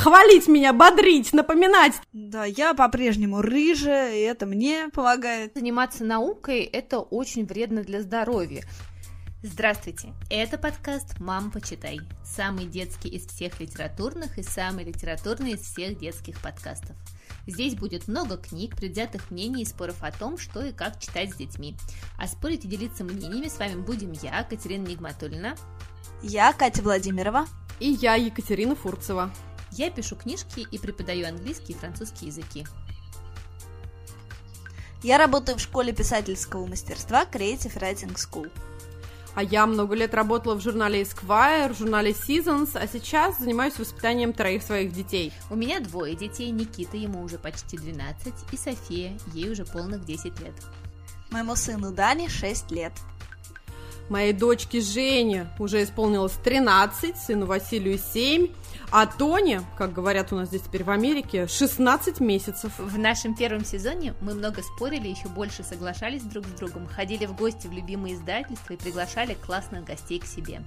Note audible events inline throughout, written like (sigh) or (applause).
хвалить меня, бодрить, напоминать. Да, я по-прежнему рыжая, и это мне помогает. Заниматься наукой – это очень вредно для здоровья. Здравствуйте, это подкаст «Мам, почитай». Самый детский из всех литературных и самый литературный из всех детских подкастов. Здесь будет много книг, предвзятых мнений и споров о том, что и как читать с детьми. А спорить и делиться мнениями с вами будем я, Катерина Нигматульна. Я Катя Владимирова. И я, Екатерина Фурцева. Я пишу книжки и преподаю английский и французский языки. Я работаю в школе писательского мастерства Creative Writing School. А я много лет работала в журнале Esquire, в журнале Seasons, а сейчас занимаюсь воспитанием троих своих детей. У меня двое детей, Никита, ему уже почти 12, и София, ей уже полных 10 лет. Моему сыну Дане 6 лет. Моей дочке Жене уже исполнилось 13, сыну Василию 7, а Тоне, как говорят у нас здесь теперь в Америке, 16 месяцев. В нашем первом сезоне мы много спорили, еще больше соглашались друг с другом, ходили в гости в любимые издательства и приглашали классных гостей к себе.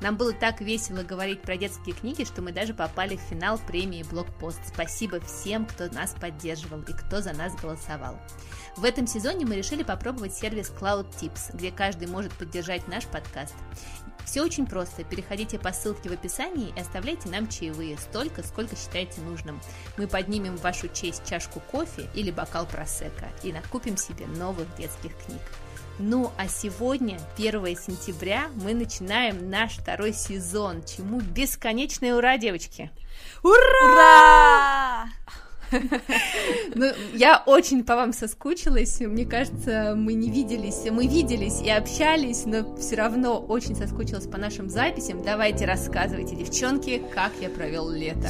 Нам было так весело говорить про детские книги, что мы даже попали в финал премии Блокпост. Спасибо всем, кто нас поддерживал и кто за нас голосовал. В этом сезоне мы решили попробовать сервис Cloud Tips, где каждый может поддержать наш подкаст. Все очень просто. Переходите по ссылке в описании и оставляйте нам чаевые столько, сколько считаете нужным. Мы поднимем в вашу честь чашку кофе или бокал просека и накупим себе новых детских книг. Ну а сегодня, 1 сентября, мы начинаем наш второй сезон, чему бесконечное ура, девочки! Ура! Ура! (laughs) Ну, я очень по вам соскучилась. Мне кажется, мы не виделись. Мы виделись и общались, но все равно очень соскучилась по нашим записям. Давайте рассказывайте, девчонки, как я провел лето.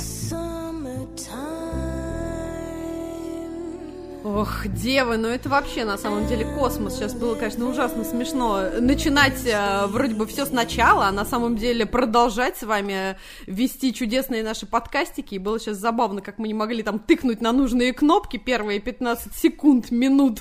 Ох, девы, ну это вообще на самом деле космос. Сейчас было, конечно, ужасно смешно начинать э, вроде бы все сначала, а на самом деле продолжать с вами вести чудесные наши подкастики. И было сейчас забавно, как мы не могли там тыкнуть на нужные кнопки первые 15 секунд, минут.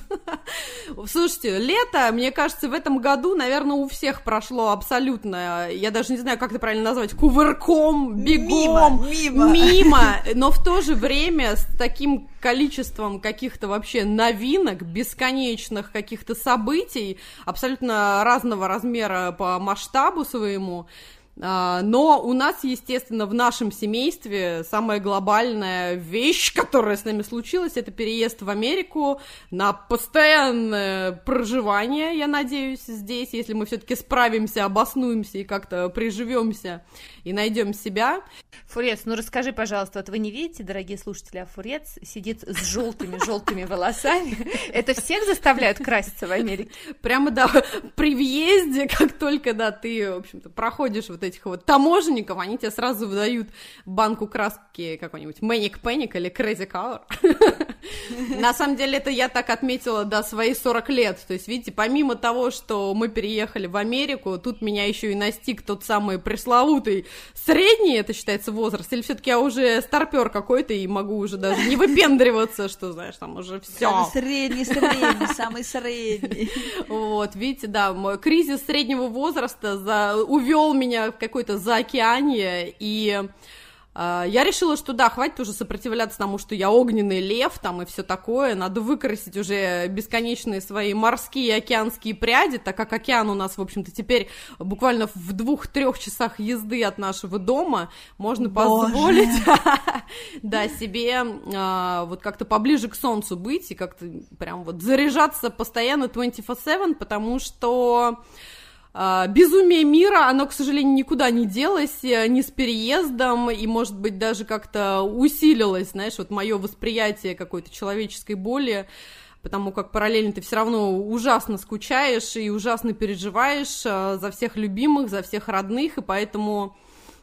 (laughs) Слушайте, лето, мне кажется, в этом году, наверное, у всех прошло абсолютно, я даже не знаю, как это правильно назвать, кувырком, бегом, Мимо, мимо. мимо, но в то же время с таким количеством каких-то вообще новинок, бесконечных каких-то событий, абсолютно разного размера по масштабу своему. А, Но у нас, естественно, в нашем семействе самая глобальная вещь, которая с нами случилась, это переезд в Америку на постоянное проживание, я надеюсь, здесь, если мы все-таки справимся, обоснуемся и как-то приживемся и найдем себя. Фурец, ну расскажи, пожалуйста, вот вы не видите, дорогие слушатели, а Фурец сидит с желтыми-желтыми волосами. Это всех заставляют краситься в Америке? Прямо, да, при въезде, как только, да, ты, в общем-то, проходишь вот этих вот таможенников, они тебе сразу выдают банку краски какой-нибудь Manic Panic или Crazy Color. (laughs) На самом деле, это я так отметила до свои 40 лет. То есть, видите, помимо того, что мы переехали в Америку, тут меня еще и настиг тот самый пресловутый средний, это считается возраст, или все-таки я уже старпер какой-то и могу уже даже не выпендриваться, что, знаешь, там уже все. Средний, средний, самый средний. Вот, видите, да, мой кризис среднего возраста за... увел меня в какое-то заокеанье, и а, я решила, что да, хватит уже сопротивляться тому, что я огненный лев там и все такое, надо выкрасить уже бесконечные свои морские и океанские пряди, так как океан у нас, в общем-то, теперь буквально в двух-трех часах езды от нашего дома можно Боже. позволить (laughs) да, себе а, вот как-то поближе к солнцу быть и как-то прям вот заряжаться постоянно 24-7, потому что Безумие мира, оно, к сожалению, никуда не делось, э, ни с переездом, и, может быть, даже как-то усилилось, знаешь, вот мое восприятие какой-то человеческой боли, потому как параллельно ты все равно ужасно скучаешь и ужасно переживаешь э, за всех любимых, за всех родных, и поэтому,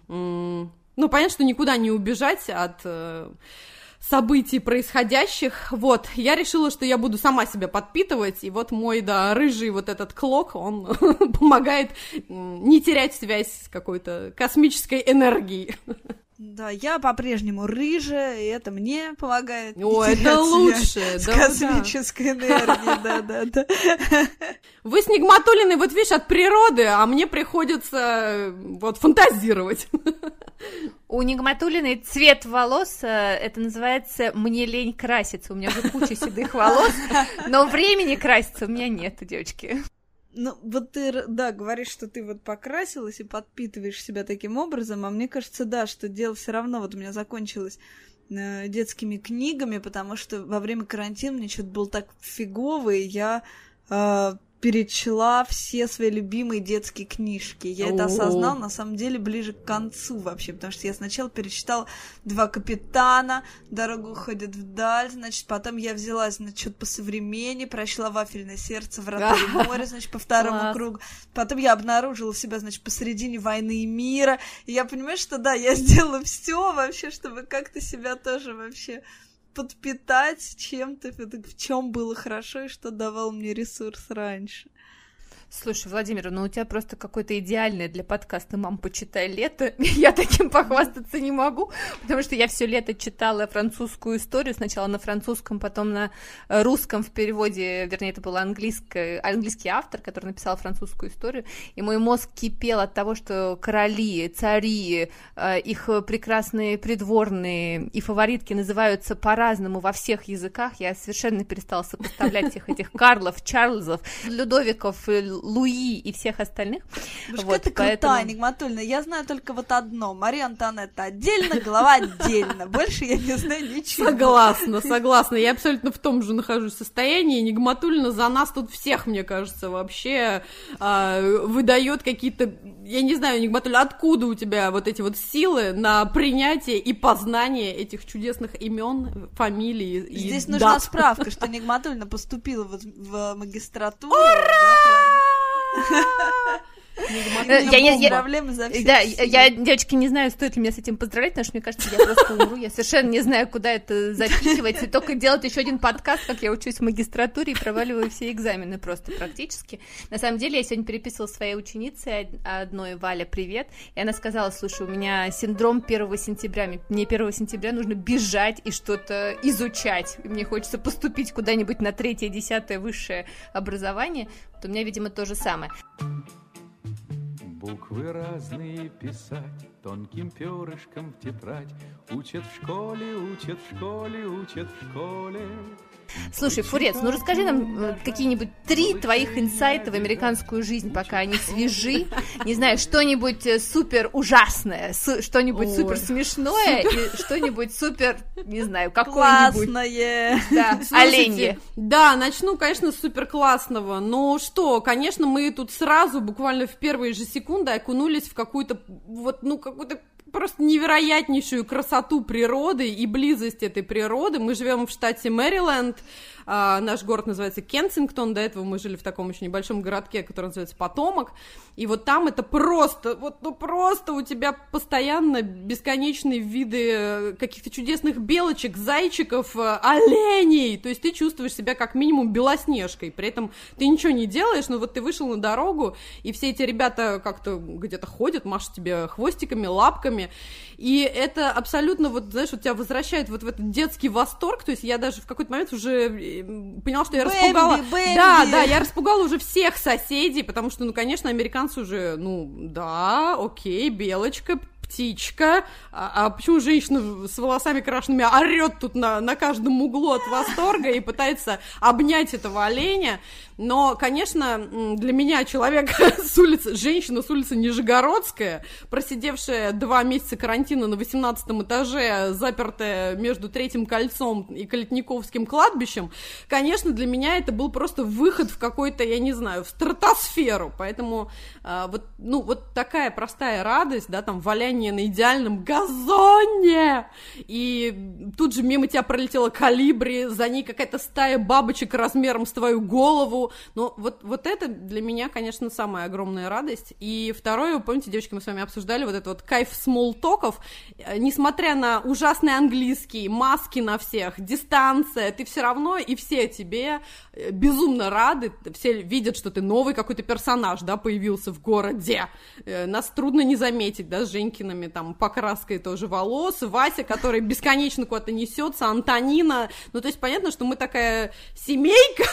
ну, понятно, что никуда не убежать от э, событий происходящих. Вот, я решила, что я буду сама себя подпитывать, и вот мой, да, рыжий вот этот клок, он (laughs) помогает не терять связь с какой-то космической энергией. Да, я по-прежнему рыжая, и это мне помогает. О, это лучше. С космической энергией, да-да-да. Вы с Нигматулиной, вот видишь, от природы, а мне приходится вот фантазировать. У Нигматулиной цвет волос, э, это называется «мне лень краситься». У меня уже куча седых волос, но времени краситься у меня нет, девочки. Ну, вот ты, да, говоришь, что ты вот покрасилась и подпитываешь себя таким образом, а мне кажется, да, что дело все равно, вот у меня закончилось э, детскими книгами, потому что во время карантина мне что-то было так фигово, и я э, перечла все свои любимые детские книжки. Я это осознал, на самом деле, ближе к концу вообще, потому что я сначала перечитала «Два капитана», «Дорога уходит вдаль», значит, потом я взялась, значит, что-то по современнее, прочла «Вафельное сердце», «Врата и (laughs) море», значит, по второму кругу. Потом я обнаружила себя, значит, посередине «Войны и мира», и я понимаю, что да, я (laughs) сделала все вообще, чтобы как-то себя тоже вообще подпитать чем-то, в чем было хорошо и что давал мне ресурс раньше. Слушай, Владимир, ну у тебя просто какое-то идеальное для подкаста «Мам, почитай лето». (laughs) Я таким похвастаться не могу, потому что я все лето читала французскую историю, сначала на французском, потом на э, русском в переводе, вернее, это был английский, английский автор, который написал французскую историю, и мой мозг кипел от того, что короли, цари, э, их прекрасные придворные и фаворитки называются по-разному во всех языках. Я совершенно перестала сопоставлять всех этих Карлов, Чарльзов, Людовиков, Луи и всех остальных. Бушка, вот, ты поэтому... крутая, Нигматульна. Я знаю только вот одно. Мария Антонетта отдельно, голова отдельно. Больше я не знаю ничего. Согласна, согласна. Я абсолютно в том же нахожусь состоянии. Нигматульна за нас тут всех, мне кажется, вообще э, выдает какие-то... Я не знаю, Нигматульна, откуда у тебя вот эти вот силы на принятие и познание этих чудесных имен, фамилий Здесь и нужна дат. справка, что Нигматульна поступила в, в магистратуру. Ура! Да, ah! (laughs) я, я, я, за Да, я, девочки, не знаю, стоит ли мне с этим поздравлять, потому что мне кажется, я просто умру. Я совершенно не знаю, куда это запихивать. И только делать еще один подкаст, как я учусь в магистратуре и проваливаю все экзамены просто практически. На самом деле, я сегодня переписывала своей ученице одной, Валя, привет. И она сказала, слушай, у меня синдром 1 сентября. Мне 1 сентября нужно бежать и что-то изучать. Мне хочется поступить куда-нибудь на третье, десятое высшее образование. Вот у меня, видимо, то же самое. Буквы разные писать, тонким перышком в тетрадь. Учат в школе, учат в школе, учат в школе. Слушай, Фурец, ну расскажи нам э, какие-нибудь три твоих инсайта в американскую жизнь, пока они свежи. Не знаю, что-нибудь э, супер ужасное, что-нибудь супер смешное и что-нибудь супер, не знаю, какое-нибудь. Классное. Да, оленье. Да, начну, конечно, с супер классного. Но что, конечно, мы тут сразу, буквально в первые же секунды, окунулись в какую-то, вот, ну, какую-то просто невероятнейшую красоту природы и близость этой природы. Мы живем в штате Мэриленд, а, наш город называется Кенсингтон, до этого мы жили в таком очень небольшом городке, который называется Потомок, и вот там это просто, вот ну просто у тебя постоянно бесконечные виды каких-то чудесных белочек, зайчиков, э, оленей, то есть ты чувствуешь себя как минимум белоснежкой, при этом ты ничего не делаешь, но вот ты вышел на дорогу, и все эти ребята как-то где-то ходят, машут тебе хвостиками, лапками, и это абсолютно, вот, знаешь, вот тебя возвращает вот в этот детский восторг, то есть я даже в какой-то момент уже поняла, что я Бэмби, распугала... Бэмби. Да, да, я распугала уже всех соседей, потому что, ну, конечно, американцы уже, ну, да, окей, белочка, птичка, а, а почему женщина с волосами крашенными орет тут на, на каждом углу от восторга и пытается обнять этого оленя, но, конечно, для меня человек (laughs) с улицы, женщина с улицы Нижегородская, просидевшая два месяца карантина на 18 этаже, запертая между Третьим кольцом и Калитниковским кладбищем, конечно, для меня это был просто выход в какой-то, я не знаю, в стратосферу, поэтому э, вот, ну, вот такая простая радость, да, там, валяние на идеальном газоне! И тут же мимо тебя пролетела калибри, за ней какая-то стая бабочек размером с твою голову. Но вот, вот это для меня, конечно, самая огромная радость. И второе, помните, девочки, мы с вами обсуждали вот этот вот кайф смолтоков. Э, Несмотря на ужасный английский, маски на всех, дистанция, ты все равно, и все тебе э, безумно рады, все видят, что ты новый какой-то персонаж, да, появился в городе. Э, Нас трудно не заметить, да, с Женькиными там покраской тоже волос, Вася, который бесконечно куда-то несется, Антонина. Ну, то есть понятно, что мы такая семейка,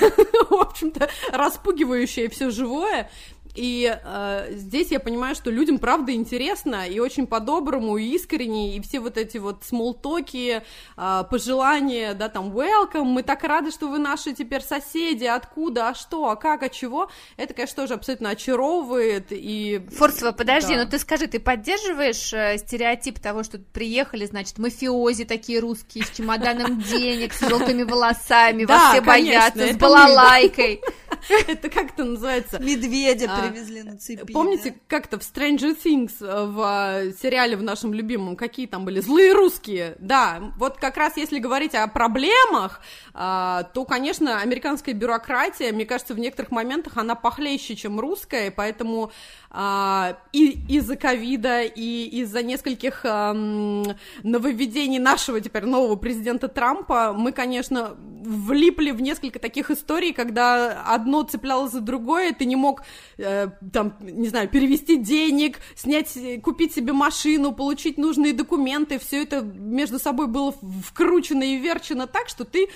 (laughs) в общем-то, распугивающая все живое. И э, здесь я понимаю, что людям правда интересно, и очень по-доброму, и искренне, и все вот эти вот смолтоки, э, пожелания, да, там, welcome, мы так рады, что вы наши теперь соседи, откуда, а что, а как, а чего, это, конечно, тоже абсолютно очаровывает, и... Форцева, подожди, Да. ну ты скажи, ты поддерживаешь э, стереотип того, что приехали, значит, мафиози такие русские с чемоданом денег, с желтыми волосами, вас все боятся, с балалайкой. (laughs) Это как это называется? Медведя привезли на цепи. Помните, да? как-то в Stranger Things э, в э, сериале в нашем любимом, какие там были злые русские? Да, вот как раз если говорить о проблемах, а, то, конечно, американская бюрократия, мне кажется, в некоторых моментах она похлеще, чем русская, поэтому а, и из-за ковида, и из-за нескольких нововведений нашего теперь нового президента Трампа мы, конечно, влипли в несколько таких историй, когда одно цеплялось за другое, ты не мог, э, там, не знаю, перевести денег, снять, купить себе машину, получить нужные документы, все это между собой было вкручено и верчено так, что ты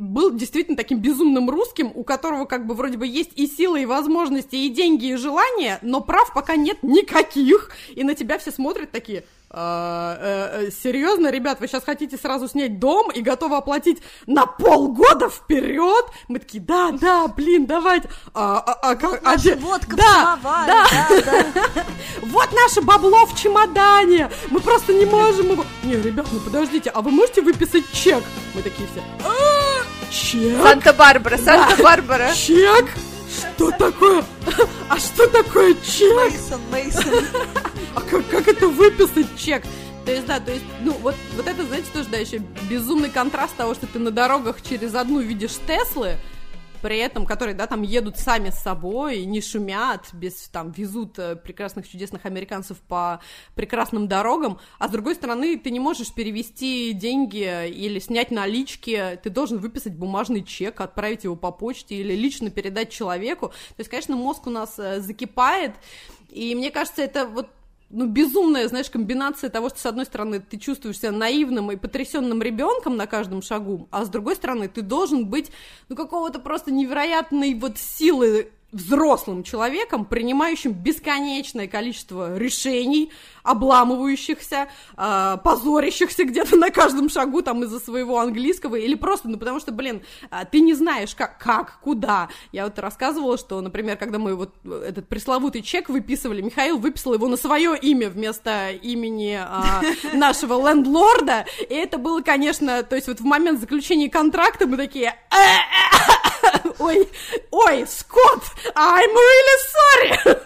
был действительно таким безумным русским, у которого как бы вроде бы есть и силы, и возможности, и деньги, и желания, но прав пока нет никаких, и на тебя все смотрят такие, «А, э, э, серьезно, ребят, вы сейчас хотите сразу снять дом и готовы оплатить на полгода вперед? Мы такие, да, да, блин, давайте. А, а, а, Вот а наша де- водка в да, самоваре, да, да, да. (laughs) вот наше бабло в чемодане, мы просто не можем его... Не, ребят, ну подождите, а вы можете выписать чек? Мы такие все, «А, чек? Санта-Барбара, Санта-Барбара. Чек? Что такое? А что такое чек? Мейсон, Мейсон. (laughs) А как, как это выписать чек? То есть, да, то есть, ну, вот, вот это, знаете, тоже, да, еще безумный контраст того, что ты на дорогах через одну видишь Теслы, при этом, которые, да, там едут сами с собой, не шумят, без, там, везут э, прекрасных, чудесных американцев по прекрасным дорогам, а с другой стороны, ты не можешь перевести деньги или снять налички, ты должен выписать бумажный чек, отправить его по почте или лично передать человеку. То есть, конечно, мозг у нас э, закипает, и мне кажется, это вот ну, безумная, знаешь, комбинация того, что, с одной стороны, ты чувствуешь себя наивным и потрясенным ребенком на каждом шагу, а с другой стороны, ты должен быть, ну, какого-то просто невероятной вот силы взрослым человеком, принимающим бесконечное количество решений, обламывающихся, э, позорящихся где-то на каждом шагу там из-за своего английского, или просто, ну, потому что, блин, а, ты не знаешь, как, как, куда. Я вот рассказывала, что, например, когда мы вот этот пресловутый чек выписывали, Михаил выписал его на свое имя вместо имени а, (laughs) нашего лендлорда, и это было, конечно, то есть вот в момент заключения контракта мы такие, (laughs) ой, ой, Скотт, I'm really sorry.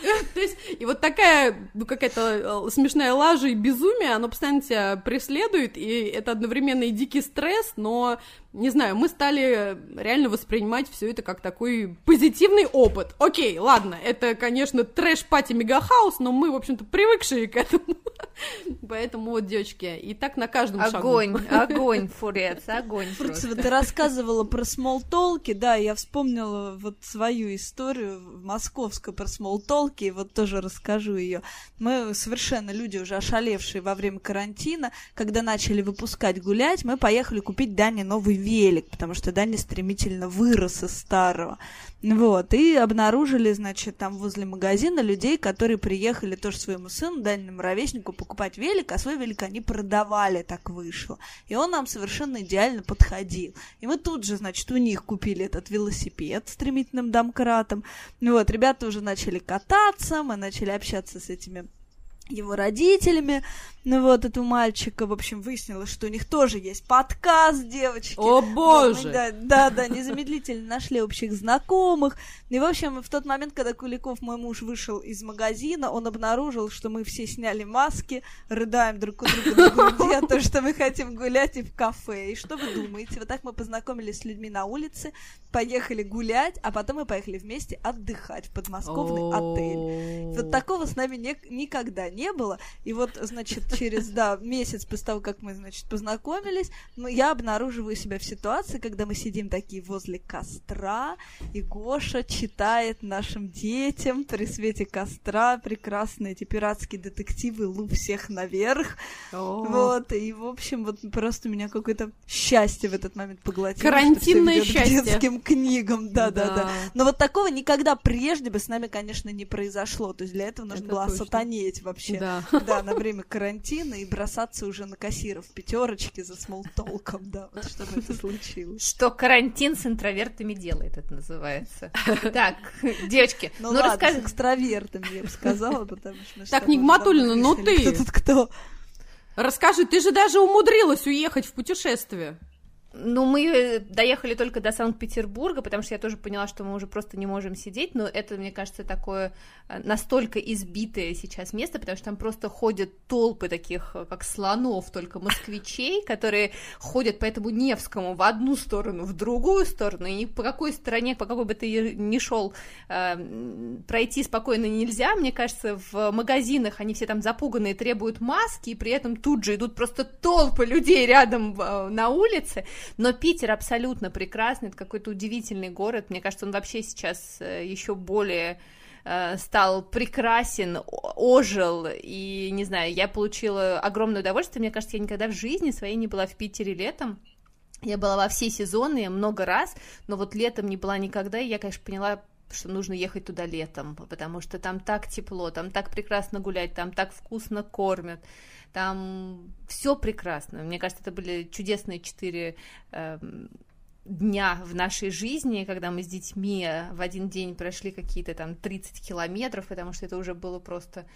(laughs) То есть, и вот такая, ну, какая-то э, смешная лажа и безумие, оно постоянно тебя преследует, и это одновременно и дикий стресс, но, не знаю, мы стали реально воспринимать все это как такой позитивный опыт. Окей, ладно, это, конечно, трэш-пати мегахаус, но мы, в общем-то, привыкшие к этому. (laughs) Поэтому вот, девочки, и так на каждом шагу. Огонь, (laughs) огонь, Фурец, огонь Фурцева, просто. ты рассказывала про смолтолки, да, я вспомнила вот свою историю московскую про смолтолки, и вот тоже расскажу ее. Мы совершенно люди уже ошалевшие во время карантина, когда начали выпускать гулять, мы поехали купить Дане новый велик, потому что Даня стремительно вырос из старого. Вот, и обнаружили, значит, там возле магазина людей, которые приехали тоже своему сыну, дальнему ровеснику, покупать велик, а свой велик они продавали, так вышло. И он нам совершенно идеально подходил. И мы тут же, значит, у них купили этот велосипед с стремительным домкратом. Вот, ребята уже начали кататься, мы начали общаться с этими его родителями, ну вот, этого мальчика, в общем, выяснилось, что у них тоже есть подкаст, девочки. О, боже! Вот мы, да, да, да, незамедлительно нашли общих знакомых. И, в общем, в тот момент, когда Куликов, мой муж, вышел из магазина, он обнаружил, что мы все сняли маски, рыдаем друг у друга на груди о том, что мы хотим гулять и в кафе. И что вы думаете? Вот так мы познакомились с людьми на улице, поехали гулять, а потом мы поехали вместе отдыхать в подмосковный отель. Вот такого с нами не- никогда не было. И вот, значит, через, да, месяц после того, как мы, значит, познакомились, ну, я обнаруживаю себя в ситуации, когда мы сидим такие возле костра, и Гоша читает нашим детям при свете костра прекрасные эти пиратские детективы «Лу всех наверх». О. Вот, и, в общем, вот просто меня какое-то счастье в этот момент поглотило. Карантинное счастье. К детским книгам, да-да-да. Да. Но вот такого никогда прежде бы с нами, конечно, не произошло. То есть для этого нужно Это было точно. сатанеть вообще. Да. Да, на время карантина и бросаться уже на кассиров пятерочки за смолтолком, да, вот чтобы это случилось. Что карантин с интровертами делает, это называется. (laughs) Так, девочки, Ну, ну, ладно, расскажи, с экстравертами я бы сказала, потому что... Так, давно ну ты- Кто тут кто? Расскажи, ты же даже умудрилась уехать в путешествие. Ну, мы э, доехали только до Санкт-Петербурга, потому что я тоже поняла, что мы уже просто не можем сидеть, но это, мне кажется, такое э, настолько избитое сейчас место, потому что там просто ходят толпы таких, э, как слонов, только москвичей, которые ходят по этому Невскому в одну сторону, в другую сторону, и по какой стороне, по какой бы ты ни шел, пройти спокойно нельзя. Мне кажется, в магазинах они все там запуганные, требуют маски, и при этом тут же идут просто толпы людей рядом на улице. Но Питер абсолютно прекрасный, это какой-то удивительный город. Мне кажется, он вообще сейчас еще более э, стал прекрасен, ожил, и, не знаю, я получила огромное удовольствие. Мне кажется, я никогда в жизни своей не была в Питере летом. Я была во все сезоны много раз, но вот летом не была никогда, и я, конечно, поняла, что нужно ехать туда летом, потому что там так тепло, там так прекрасно гулять, там так вкусно кормят, там все прекрасно. Мне кажется, это были чудесные четыре эм, дня в нашей жизни, когда мы с детьми в один день прошли какие-то там 30 километров, потому что это уже было просто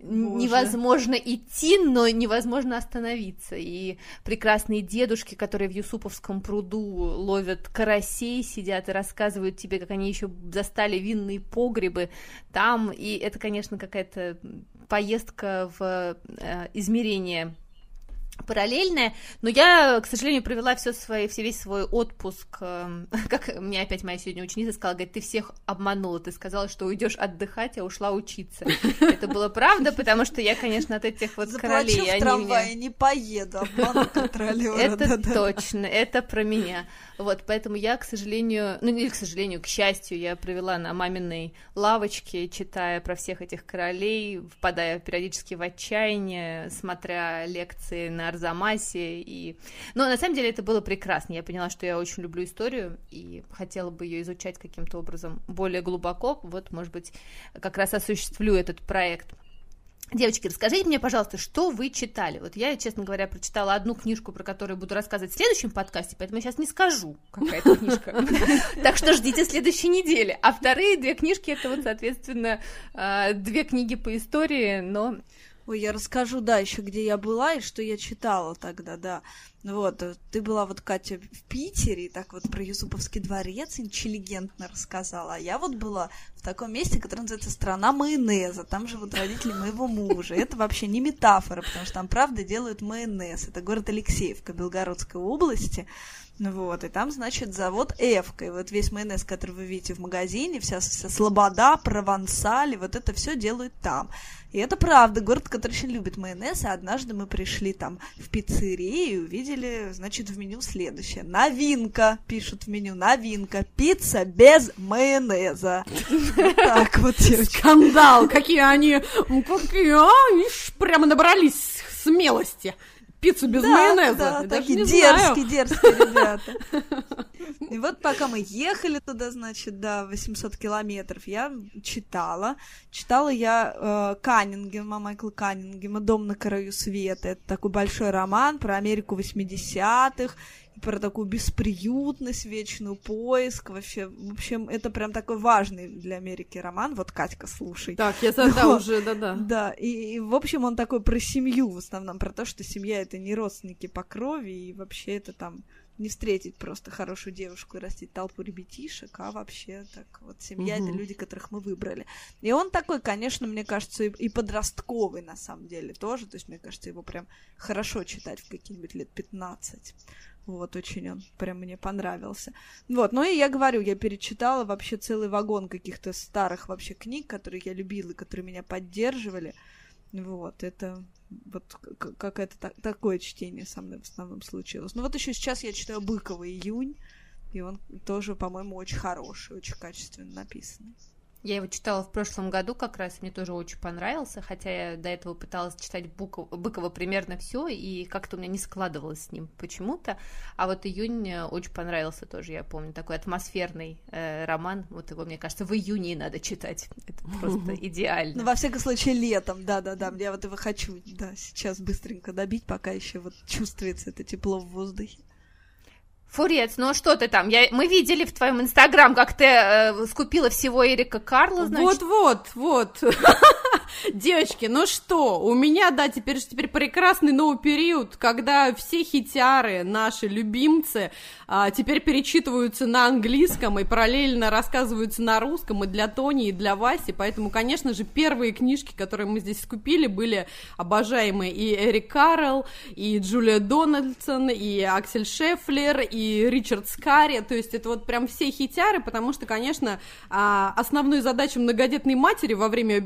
Боже. невозможно идти, но невозможно остановиться. И прекрасные дедушки, которые в Юсуповском пруду ловят карасей, сидят и рассказывают тебе, как они еще застали винные погребы там. И это, конечно, какая-то поездка в э, измерение параллельная, но я, к сожалению, провела все свой, все весь свой отпуск, эм, (laughs) как мне опять моя сегодня ученица сказала, говорит, ты всех обманула, ты сказала, что уйдешь отдыхать, а ушла учиться. Это было правда, потому что я, конечно, от этих вот Заплачу королей, в трамвае, меня... не поеду, обману контролера. (laughs) Это точно, это про меня. Вот, поэтому я, к сожалению, ну или к сожалению, к счастью, я провела на маминой лавочке, читая про всех этих королей, впадая периодически в отчаяние, смотря лекции на Арзамасе. И... Но на самом деле это было прекрасно. Я поняла, что я очень люблю историю и хотела бы ее изучать каким-то образом более глубоко. Вот, может быть, как раз осуществлю этот проект. Девочки, расскажите мне, пожалуйста, что вы читали? Вот я, честно говоря, прочитала одну книжку, про которую буду рассказывать в следующем подкасте, поэтому я сейчас не скажу, какая это книжка. (laughs) Так что ждите следующей недели. А вторые две книжки это вот, соответственно, э, две книги по истории, но Ой, я расскажу, да, еще где я была и что я читала тогда, да. Вот, э, ты была вот, Катя, в Питере, и так вот про Юсуповский дворец интеллигентно рассказала, а я вот была в таком месте, которое называется «Страна майонеза», там живут родители моего мужа. Это вообще не метафора, потому что там, правда, делают майонез. Это город Алексеевка Белгородской области. Ну Вот, и там, значит, завод Эвка. И вот весь майонез, который вы видите в магазине, вся, вся слобода, провансаль, и вот это все делают там. И это правда, город, который очень любит майонез, и однажды мы пришли там в пиццерию и увидели, значит, в меню следующее. Новинка, пишут в меню, новинка, пицца без майонеза. Так вот. Скандал, какие они, м, какие, а, они прямо набрались смелости. Пиццу без Да, майонеза. да, Я такие дерзкие, дерзкие ребята. (laughs) И вот пока мы ехали туда, значит, да, 800 километров, я читала. Читала я э, Каннингема, Майкла Каннингема «Дом на краю света». Это такой большой роман про Америку 80-х. Про такую бесприютность, вечную поиск, вообще, в общем, это прям такой важный для Америки роман, вот Катька, слушай. Так, я за- да, уже, да-да. Да, и, и, в общем он такой про семью в основном, про то, что семья это не родственники по крови, и вообще это там не встретить просто хорошую девушку и растить толпу ребятишек, а вообще так вот семья это Мгм. люди, которых мы выбрали. И он такой, конечно, мне кажется, и, и подростковый на самом деле тоже, то есть мне кажется, его прям хорошо читать в какие-нибудь лет 15. Вот, очень он прям мне понравился. Вот, ну и я говорю, я перечитала вообще целый вагон каких-то старых вообще книг, которые я любила, которые меня поддерживали. Вот, это вот к- какое-то та- такое чтение со мной в основном случилось. Ну вот еще сейчас я читаю Быкова «Июнь», и он тоже, по-моему, очень хороший, очень качественно написанный. Я его читала в прошлом году как раз, мне тоже очень понравился, хотя я до этого пыталась читать Буков- Быкова примерно все, и как-то у меня не складывалось с ним почему-то. А вот июнь мне очень понравился тоже, я помню, такой атмосферный э, роман. Вот его, мне кажется, в июне надо читать. Это просто (laughs) идеально. Ну, во всяком случае, летом, да-да-да, я вот его хочу, да, сейчас быстренько добить, пока еще вот чувствуется это тепло в воздухе. Фурец, ну что ты там? Я, мы видели в твоем инстаграм, как ты э, скупила всего Эрика Карла, значит. Вот-вот, вот. (laughs) Девочки, ну что, у меня, да, теперь, теперь прекрасный новый период, когда все хитяры, наши любимцы, а, теперь перечитываются на английском и параллельно рассказываются на русском и для Тони, и для Васи, поэтому, конечно же, первые книжки, которые мы здесь скупили, были обожаемые и Эрик Карл, и Джулия Дональдсон, и Аксель Шефлер, и Ричард Скарри, то есть это вот прям все хитяры, потому что, конечно, а, основной задачей многодетной матери во время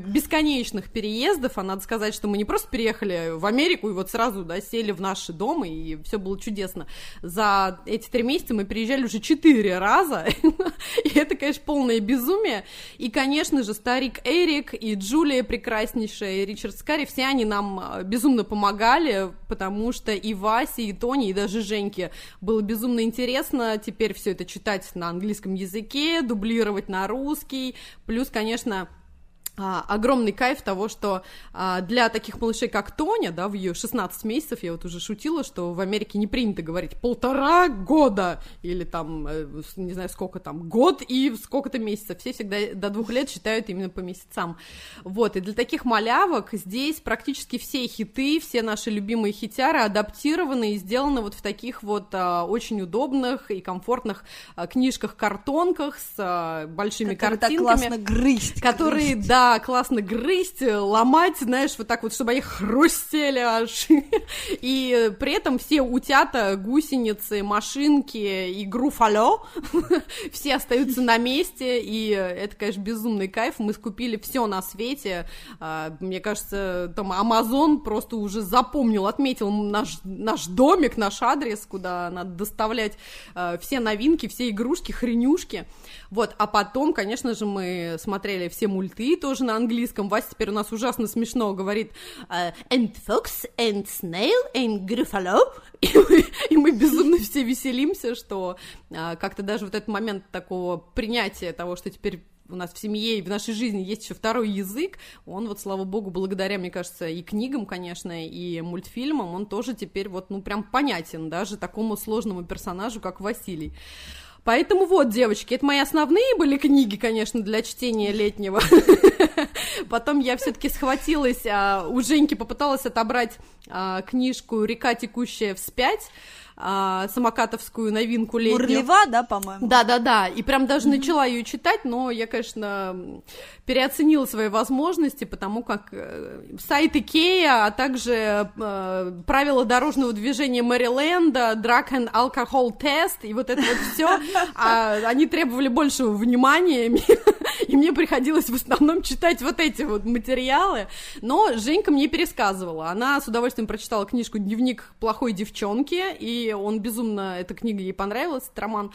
бесконечных переездов, а надо сказать, что мы не просто переехали в Америку и вот сразу, да, сели в наши дома, и все было чудесно. За эти три месяца мы переезжали уже четыре раза, (laughs) и это, конечно, полное безумие. И, конечно же, старик Эрик и Джулия прекраснейшая, и Ричард Скарри, все они нам а, безумно помогали, потому что и Васе, и Тони, и даже Женьке было безумно интересно теперь все это читать на английском языке, дублировать на русский, плюс, конечно, а, огромный кайф того, что а, для таких малышей, как Тоня, да, в ее 16 месяцев, я вот уже шутила, что в Америке не принято говорить полтора года, или там, э, не знаю, сколько там, год и сколько-то месяцев. Все всегда до двух лет считают именно по месяцам. Вот, и для таких малявок здесь практически все хиты, все наши любимые хитяры адаптированы и сделаны вот в таких вот а, очень удобных и комфортных а, книжках-картонках с а, большими Который так картинками классно грызть. которые, грызть. да, классно грызть, ломать, знаешь, вот так вот, чтобы они хрустели аж. (laughs) И при этом все утята, гусеницы, машинки и груфалё, (laughs) все остаются на месте, и это, конечно, безумный кайф. Мы скупили все на свете. А, Мне кажется, там Амазон просто уже запомнил, отметил наш, наш домик, наш адрес, куда надо доставлять э, все новинки, все игрушки, хренюшки. Вот, а потом, конечно же, мы смотрели все мульты тоже на английском. Вася теперь у нас ужасно смешно говорит э, «and fox, and snail, and gruffalo». (laughs) И мы, и мы безумно все веселимся, что э, как-то даже вот этот момент такого принятия того, что теперь у нас в семье и в нашей жизни есть еще второй язык, он вот, слава богу, благодаря, мне кажется, и книгам, конечно, и мультфильмам, он тоже теперь вот, ну, прям понятен даже такому сложному персонажу, как Василий. Поэтому вот, девочки, это мои основные были книги, конечно, для чтения летнего. (laughs) Потом я все-таки схватилась, а, у Женьки попыталась отобрать а, книжку «Река, текущая вспять», а, самокатовскую новинку летнюю. Мурлева, да, по-моему? Да, да, да. И прям даже начала ее читать, но я, конечно, переоценила свои возможности, потому как э, сайт Икея, а также э, правила дорожного движения Мэриленда, Drug and Alcohol Test и вот это вот все, они требовали большего внимания, (laughs) мне- приходилось в основном читать вот эти вот материалы. Но Женька мне пересказывала. Она с удовольствием прочитала книжку «Дневник плохой девчонки», и он безумно, эта книга ей понравилась, этот роман.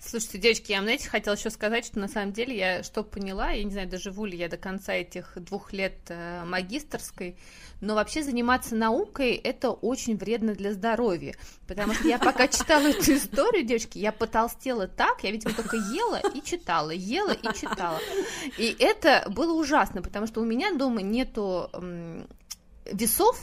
Слушайте, девочки, я знаете, хотела еще сказать, что на самом деле я что поняла, я не знаю, доживу ли я до конца этих двух лет э, магистрской, но вообще заниматься наукой это очень вредно для здоровья, потому что я пока читала эту историю, девочки, я потолстела так, я, видимо, только ела и читала, ела и читала. И это было ужасно, потому что у меня дома нету весов,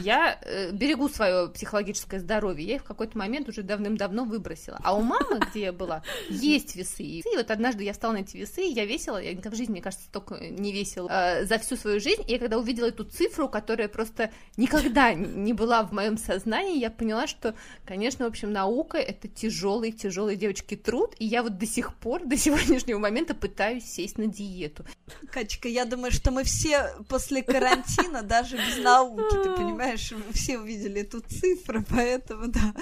Я э, берегу свое психологическое здоровье. Я их в какой-то момент уже давным-давно выбросила. А у мамы, где я была, есть весы. И вот однажды я встала на эти весы, и я весила, я никогда в жизни, мне кажется, столько не весила э, за всю свою жизнь. И я когда увидела эту цифру, которая просто никогда не была в моем сознании, я поняла, что, конечно, в общем, наука это тяжелый, тяжелый девочки труд. И я вот до сих пор, до сегодняшнего момента пытаюсь сесть на диету. Катечка, я думаю, что мы все после карантина, даже без науки, ты понимаешь, все увидели эту цифру, поэтому да.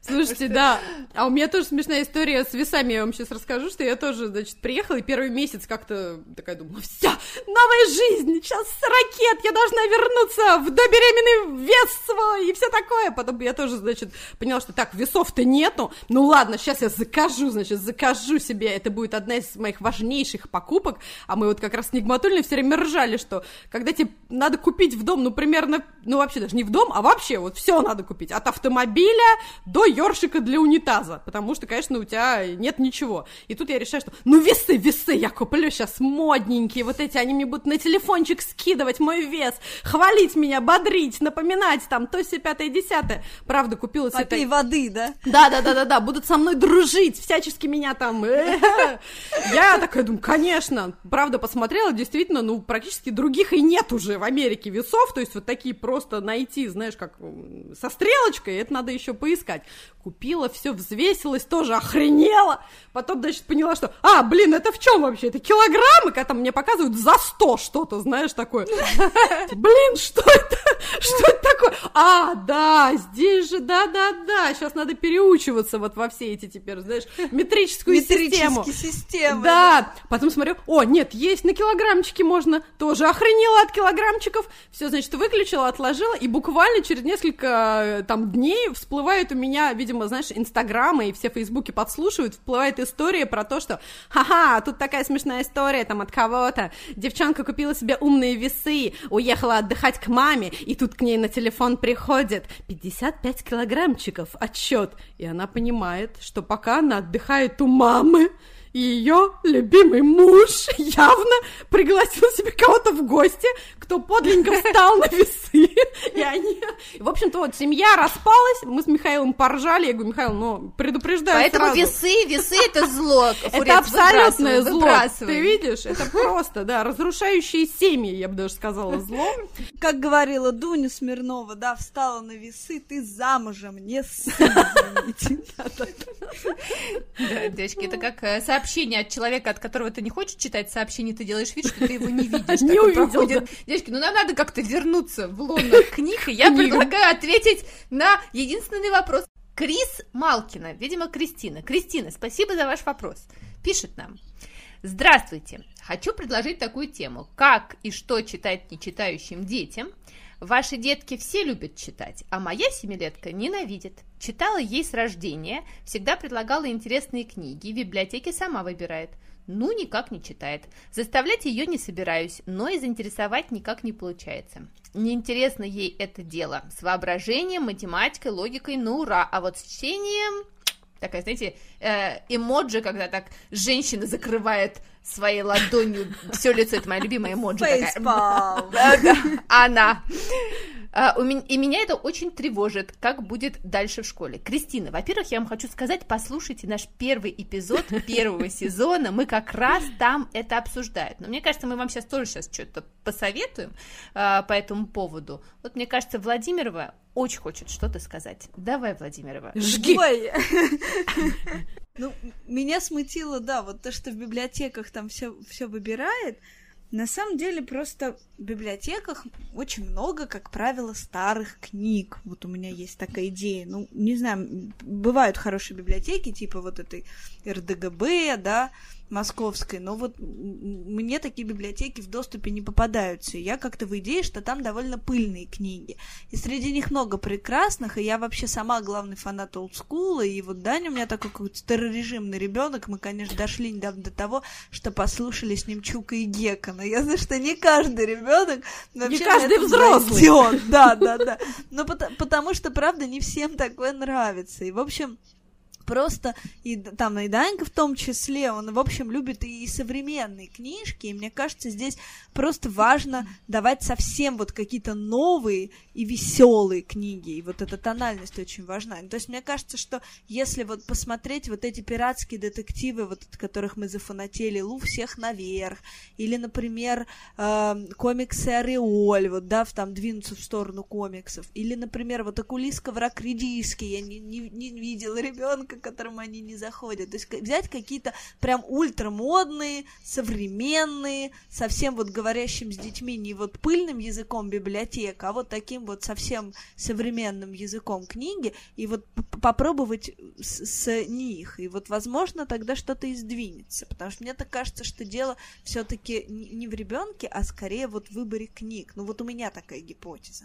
Слушайте, да, а у меня тоже смешная история с весами, я вам сейчас расскажу, что я тоже, значит, приехала, и первый месяц как-то такая думала, все, новая жизнь, сейчас с ракет, я должна вернуться в добеременный вес свой, и все такое. Потом я тоже, значит, поняла, что так, весов-то нету, ну ладно, сейчас я закажу, значит, закажу себе, это будет одна из моих важнейших покупок, а мы вот как раз с Нигматульной все время ржали, что когда тебе надо купить в дом, ну, примерно, ну, вообще даже не в дом, а вообще вот все надо купить, от автомобиля до ёршика для унитаза, потому что, конечно, у тебя нет ничего. И тут я решаю, что, ну, весы, весы я куплю сейчас модненькие, вот эти, они мне будут на телефончик скидывать мой вес, хвалить меня, бодрить, напоминать там то, все пятое, десятое. Правда, купила себе... Попей воды, да? Да, да, да, да, да, будут со мной дружить, всячески меня там. э, Я такая думаю, конечно. Правда, посмотрела, действительно, ну, практически других и нет уже в Америке весов, то есть вот такие просто найти, знаешь, как со стрелочкой, это надо еще поискать. Купила, все взвесилась, тоже охренела. Потом, значит, поняла, что, а, блин, это в чем вообще? Это килограммы, когда мне показывают за 100 что-то, знаешь, такое. (laughs) Блин, что это? Что это такое? А, да, здесь же, да-да-да, сейчас надо переучиваться вот во все эти теперь, знаешь, метрическую систему. Системы. Да, потом смотрю, о, нет, есть на килограммчики можно, тоже охренела от килограммчиков, все, значит, выключила, отложила, и буквально через несколько э, там дней всплывает у меня, видимо, знаешь, инстаграмы и все фейсбуки подслушивают, всплывает история про то, что, ха-ха, тут такая смешная история там от кого-то, девчонка купила себе умные весы, уехала отдыхать к маме, и тут к ней на телефон приходит 55 килограммчиков отчет, и она понимает, что пока она отдыхает у мамы, и ее любимый муж явно пригласил себе кого-то в гости, кто подленько встал на весы, и они... В общем-то, вот семья распалась, мы с Михаилом поржали, я говорю, Михаил, ну, предупреждаю Поэтому сразу. весы, весы это зло. (laughs) Это абсолютное зло, выбрасывай. ты видишь? Это просто, да, разрушающие семьи, я бы даже сказала, зло. Как говорила Дуня Смирнова, да, встала на весы, ты замужем, не сын. Да, девочки, это как э, сообщение от человека, от которого ты не хочешь читать сообщение, ты делаешь вид, что ты его не (laughs) видишь. Не увидел. Девочки, ну нам надо как-то вернуться в лоно (laughs) книг, и я предлагаю ответить на единственный вопрос. Крис Малкина, видимо, Кристина. Кристина, спасибо за ваш вопрос. Пишет нам. Здравствуйте. Хочу предложить такую тему. Как и что читать нечитающим детям? Ваши детки все любят читать, а моя семилетка ненавидит. Читала ей с рождения, всегда предлагала интересные книги, в библиотеке сама выбирает. Ну, никак не читает. Заставлять ее не собираюсь, но и заинтересовать никак не получается. Неинтересно ей это дело. С воображением, математикой, логикой, ну ура. А вот с чтением... Такая, знаете, э, эмоджи, когда так женщина закрывает своей ладонью все лицо. Это моя любимая эмоджи. (laughs) да, она. А, у меня, и меня это очень тревожит, как будет дальше в школе. Кристина, во-первых, я вам хочу сказать, послушайте наш первый эпизод (laughs) первого сезона, мы как раз там это обсуждаем. Но мне кажется, мы вам сейчас тоже сейчас что-то посоветуем а, по этому поводу. Вот мне кажется, Владимирова очень хочет что-то сказать. Давай, Владимирова. Жги. Ой. (laughs) Ну, меня смутило, да, вот то, что в библиотеках там все, все выбирает. На самом деле, просто в библиотеках очень много, как правило, старых книг. Вот у меня есть такая идея. Ну, не знаю, бывают хорошие библиотеки, типа вот этой РДГБ, да, московской, но вот мне такие библиотеки в доступе не попадаются. Я как-то в идее, что там довольно пыльные книги. И среди них много прекрасных, и я вообще сама главный фанат олдскула, и вот Даня у меня такой какой-то старорежимный ребенок, мы, конечно, дошли недавно до того, что послушали с ним Чука и Гека, но я знаю, что не каждый ребенок вообще на каждый взрослый. (laughs) Да, да, да. Но пото- потому что, правда, не всем такое нравится. И, в общем, просто, и там и Данька в том числе, он, в общем, любит и современные книжки, и мне кажется, здесь просто важно давать совсем вот какие-то новые и веселые книги, и вот эта тональность очень важна. То есть мне кажется, что если вот посмотреть вот эти пиратские детективы, вот от которых мы зафанатели, «Лу всех наверх», или, например, э, комиксы «Ореоль», вот, да, там двинуться в сторону комиксов, или, например, вот «Окулиска враг редиски», я не, не, не видела ребенка, к которому они не заходят. То есть взять какие-то прям ультрамодные, современные, совсем вот говорящим с детьми не вот пыльным языком библиотека, а вот таким вот совсем современным языком книги, и вот попробовать с, с них. И вот, возможно, тогда что-то и сдвинется. Потому что мне так кажется, что дело все-таки не в ребенке, а скорее вот в выборе книг. Ну вот у меня такая гипотеза.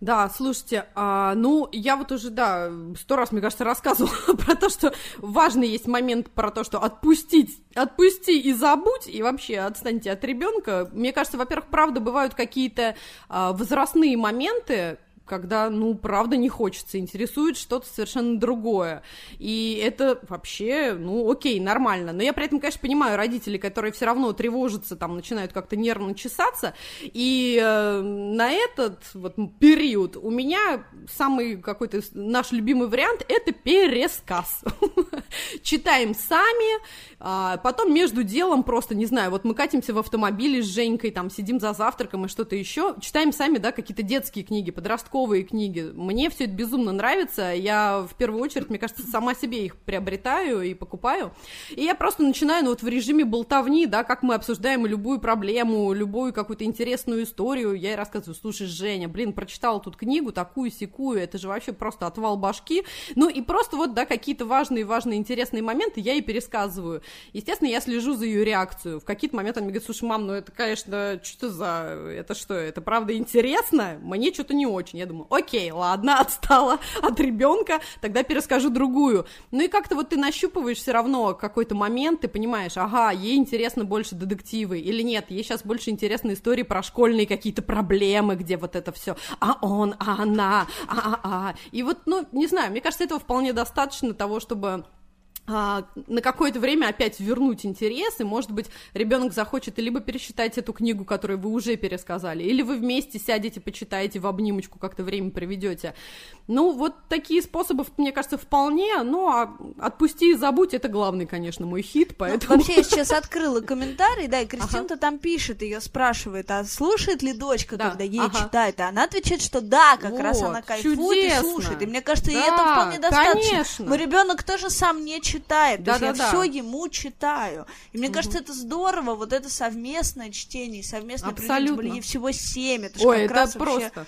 Да, слушайте, а, ну, я вот уже, да, сто раз, мне кажется, рассказывала (laughs) про то, что важный есть момент про то, что отпустить, отпусти и забудь, и вообще отстаньте от ребенка. Мне кажется, во-первых, правда, бывают какие-то а, возрастные моменты, когда, ну, правда не хочется, интересует что-то совершенно другое. И это вообще, ну, окей, нормально. Но я при этом, конечно, понимаю родителей, которые все равно тревожатся, там, начинают как-то нервно чесаться. И э, на этот вот период у меня самый какой-то наш любимый вариант – это пересказ. (laughs) Читаем сами, а потом между делом просто, не знаю, вот мы катимся в автомобиле с Женькой, там, сидим за завтраком и что-то еще, читаем сами, да, какие-то детские книги, подростковые книги. Мне все это безумно нравится. Я в первую очередь, мне кажется, сама себе их приобретаю и покупаю. И я просто начинаю, ну вот в режиме болтовни, да, как мы обсуждаем любую проблему, любую какую-то интересную историю. Я ей рассказываю, слушай, Женя, блин, прочитала тут книгу такую секую, это же вообще просто отвал башки. Ну и просто вот, да, какие-то важные, важные, интересные моменты я ей пересказываю. Естественно, я слежу за ее реакцию. В какие-то моменты она мне говорит, слушай, мам, ну это, конечно, что за... Это что, это правда интересно? Мне что-то не очень. Я думаю, окей, ладно, (laughs) отстала от ребенка, тогда перескажу другую. Ну и как-то вот ты нащупываешь все равно какой-то момент, ты понимаешь, ага, ей интересно больше детективы, или нет, ей сейчас больше интересны истории про школьные какие-то проблемы, где вот это все, а он, а она, а, а, а. И вот, ну, не знаю, мне кажется, этого вполне достаточно того, чтобы а, на какое-то время опять вернуть интерес, и, может быть, ребенок захочет либо пересчитать эту книгу, которую вы уже пересказали, или вы вместе сядете, почитаете в обнимочку, как-то время проведете. Ну, вот такие способы, мне кажется, вполне, ну, а отпусти и забудь, это главный, конечно, мой хит, поэтому... Ну, вообще, я (laughs) сейчас открыла комментарий, да, и Кристина-то там пишет, ее спрашивает, а слушает ли дочка, Да, когда ей ага. читает, и она отвечает, что да, как раз Вот, она кайфует и чудесно. слушает. И мне кажется, и Да, это вполне достаточно. конечно. Мой ребенок тоже сам не читает, то есть я Да-да-да. все ему читаю. И мне кажется, это здорово, вот это совместное чтение, совместное Абсолютно. ей всего семь, это Ой, как это раз вообще просто...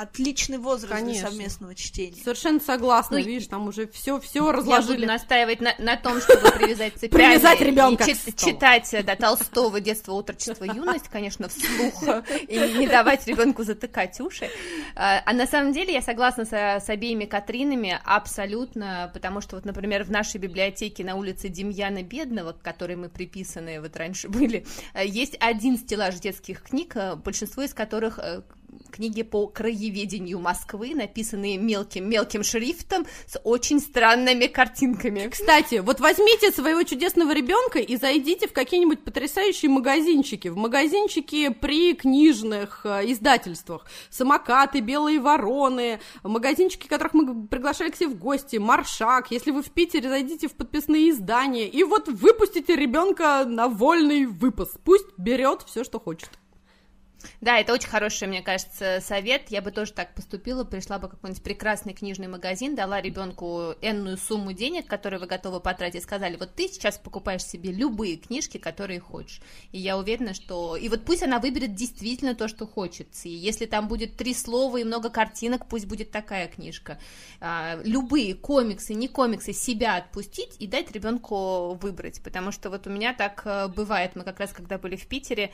отличный возраст Конечно. для совместного чтения. Совершенно согласна, Ну, видишь, там уже все, все Я буду разложили. настаивать на, на том, чтобы привязать цепями Привязать и ребёнка чит- читать да, Толстого «Детство, отрочество, юность», конечно, вслух, и не давать ребенку затыкать уши. А а на самом деле я согласна со- с обеими Катринами абсолютно, потому что вот, например, в нашей библиотеке на улице Демьяна Бедного, к которой мы приписаны вот раньше были, э, есть один стеллаж детских книг, э, большинство из которых э, книги по краеведению Москвы, написанные мелким-мелким шрифтом с очень странными картинками. Кстати, вот возьмите своего чудесного ребенка и зайдите в какие-нибудь потрясающие магазинчики. В магазинчики при книжных э, издательствах. Самокаты, белые вороны, магазинчики, которых мы приглашали к себе в гости, Маршак. Если вы в Питере, зайдите в подписные издания и вот выпустите ребенка на вольный выпуск. Пусть берет все, что хочет. Да, это очень хороший, мне кажется, совет. Я бы тоже так поступила, пришла бы в какой-нибудь прекрасный книжный магазин, дала ребенку энную сумму денег, которые вы готовы потратить, сказали, вот ты сейчас покупаешь себе любые книжки, которые хочешь. И я уверена, что... И вот пусть она выберет действительно то, что хочет. И если там будет три слова и много картинок, пусть будет такая книжка. А, любые комиксы, не комиксы, себя отпустить и дать ребенку выбрать. Потому что вот у меня так э, бывает. Мы как раз, когда были в Питере,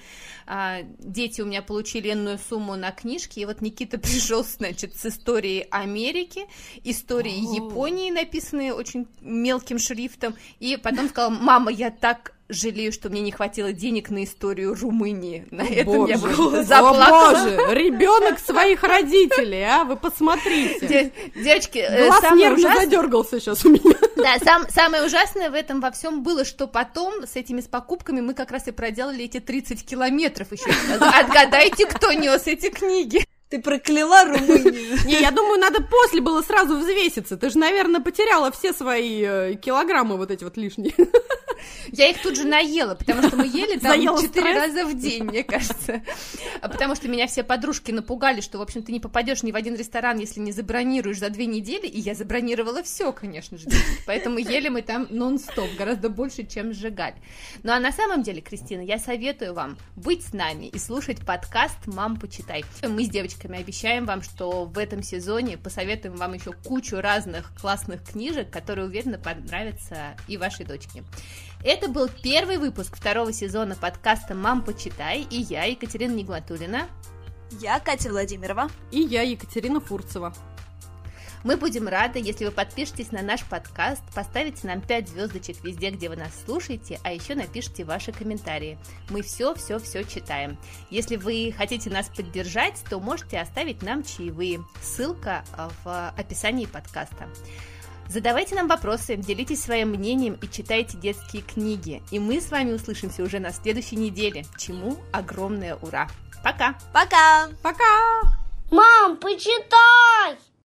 а, дети у меня меня получили энную сумму на книжки, и вот Никита (laughs) пришел, значит, с историей Америки, историей. Японии, написанные очень мелким шрифтом, и потом сказал, мама, я так жалею, что мне не хватило денег на историю Румынии. На этом я Боже. О заплакала. боже, ребенок своих родителей, а, вы посмотрите. Де- Девочки, э, Глаз самое нервно ужасное- задергался сейчас у меня. Да, сам- самое ужасное в этом во всем было, что потом с этими с покупками мы как раз и проделали эти 30 километров еще. Отгадайте, кто нес эти книги. Ты прокляла Румынию. Не, я думаю, надо после было сразу взвеситься. Ты же, наверное, потеряла все свои э, килограммы вот эти вот лишние. Я их тут же наела, потому что мы ели там Заела 4 стресс? раза в день, мне кажется. А Потому что меня все подружки напугали, что, в общем, ты не попадешь ни в один ресторан, если не забронируешь за две недели. И я забронировала все, конечно же. Поэтому ели мы там нон-стоп, гораздо больше, чем сжигали. Ну а на самом деле, Кристина, я советую вам быть с нами и слушать подкаст «Мам, почитай». Мы с девочками обещаем вам, что в этом сезоне посоветуем вам еще кучу разных классных книжек, которые, уверенно, понравятся и вашей дочке. Это был первый выпуск второго сезона подкаста «Мам, почитай» и я, Екатерина Нигматулина. Я Катя Владимирова. И я, Екатерина Фурцева. Мы будем рады, если вы подпишетесь на наш подкаст, поставите нам 5 звездочек везде, где вы нас слушаете, а еще напишите ваши комментарии. Мы все-все-все читаем. Если вы хотите нас поддержать, то можете оставить нам чаевые. Ссылка в описании подкаста. Задавайте нам вопросы, делитесь своим мнением и читайте детские книги. И мы с вами услышимся уже на следующей неделе, чему огромное ура. Пока! Пока! Пока! Мам, почитай!